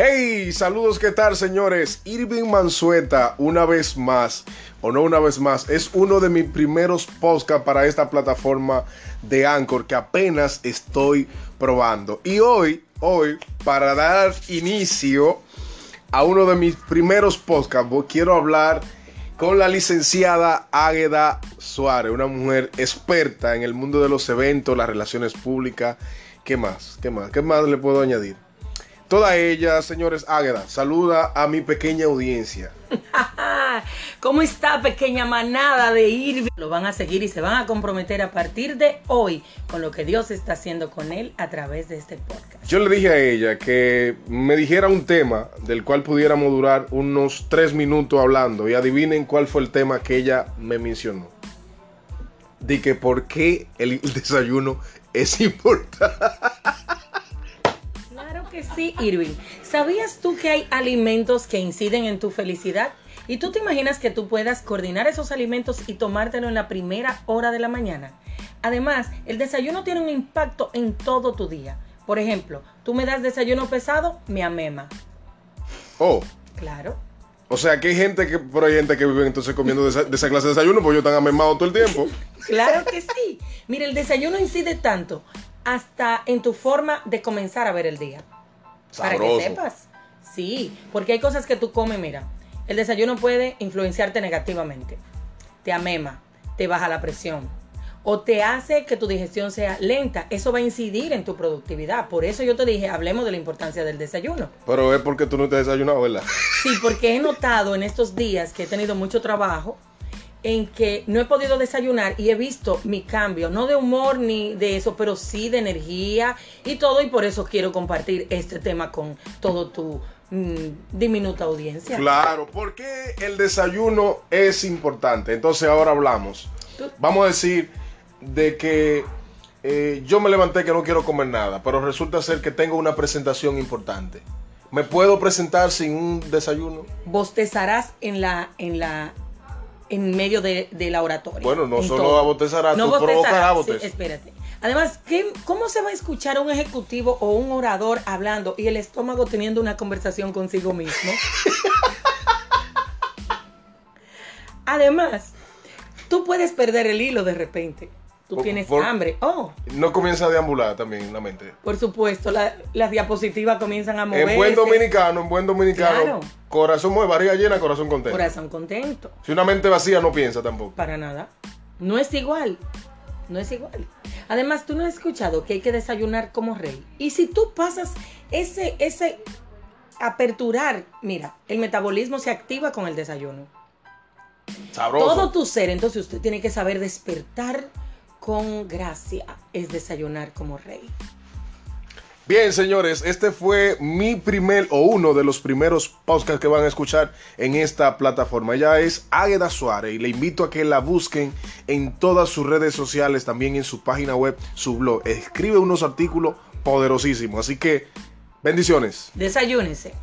Hey, saludos, ¿qué tal, señores? Irving Mansueta, una vez más, o no una vez más, es uno de mis primeros podcasts para esta plataforma de Anchor que apenas estoy probando. Y hoy, hoy, para dar inicio a uno de mis primeros podcasts, quiero hablar con la licenciada Águeda Suárez, una mujer experta en el mundo de los eventos, las relaciones públicas. ¿Qué más? ¿Qué más? ¿Qué más le puedo añadir? Toda ella, señores Águeda, saluda a mi pequeña audiencia. ¿Cómo está pequeña manada de Irving? Lo van a seguir y se van a comprometer a partir de hoy con lo que Dios está haciendo con él a través de este podcast. Yo le dije a ella que me dijera un tema del cual pudiéramos durar unos tres minutos hablando y adivinen cuál fue el tema que ella me mencionó. De que por qué el desayuno es importante. Sí, Irving. ¿Sabías tú que hay alimentos que inciden en tu felicidad? ¿Y tú te imaginas que tú puedas coordinar esos alimentos y tomártelo en la primera hora de la mañana? Además, el desayuno tiene un impacto en todo tu día. Por ejemplo, tú me das desayuno pesado, me amema. Oh. Claro. O sea, que hay gente que, por hay gente que vive entonces comiendo de esa, clase de desayuno, pues yo están amemados todo el tiempo. claro que sí. Mire, el desayuno incide tanto hasta en tu forma de comenzar a ver el día. Para que sepas. Sí, porque hay cosas que tú comes, mira. El desayuno puede influenciarte negativamente. Te amema, te baja la presión o te hace que tu digestión sea lenta. Eso va a incidir en tu productividad. Por eso yo te dije, hablemos de la importancia del desayuno. Pero es porque tú no te has desayunado, ¿verdad? Sí, porque he notado en estos días que he tenido mucho trabajo en que no he podido desayunar y he visto mi cambio, no de humor ni de eso, pero sí de energía y todo, y por eso quiero compartir este tema con todo tu mm, diminuta audiencia. Claro, porque el desayuno es importante. Entonces ahora hablamos. Vamos a decir de que eh, yo me levanté que no quiero comer nada, pero resulta ser que tengo una presentación importante. ¿Me puedo presentar sin un desayuno? Bostezarás en la, en la en medio de, la oratoria. Bueno, no solo a botezar, no sí, espérate. Además, ¿qué, ¿cómo se va a escuchar un ejecutivo o un orador hablando y el estómago teniendo una conversación consigo mismo? Además, tú puedes perder el hilo de repente. Tú tienes hambre. Oh. No comienza a deambular también la mente. Por supuesto, las diapositivas comienzan a moverse. En buen dominicano, en buen dominicano. Corazón mueve, barriga llena, corazón contento. Corazón contento. Si una mente vacía no piensa tampoco. Para nada. No es igual. No es igual. Además, tú no has escuchado que hay que desayunar como rey. Y si tú pasas ese, ese aperturar, mira, el metabolismo se activa con el desayuno. Sabroso. Todo tu ser, entonces usted tiene que saber despertar con gracia es desayunar como rey. Bien, señores, este fue mi primer o uno de los primeros podcasts que van a escuchar en esta plataforma. Ella es Águeda Suárez y le invito a que la busquen en todas sus redes sociales, también en su página web, su blog. Escribe unos artículos poderosísimos, así que bendiciones. Desayúnese.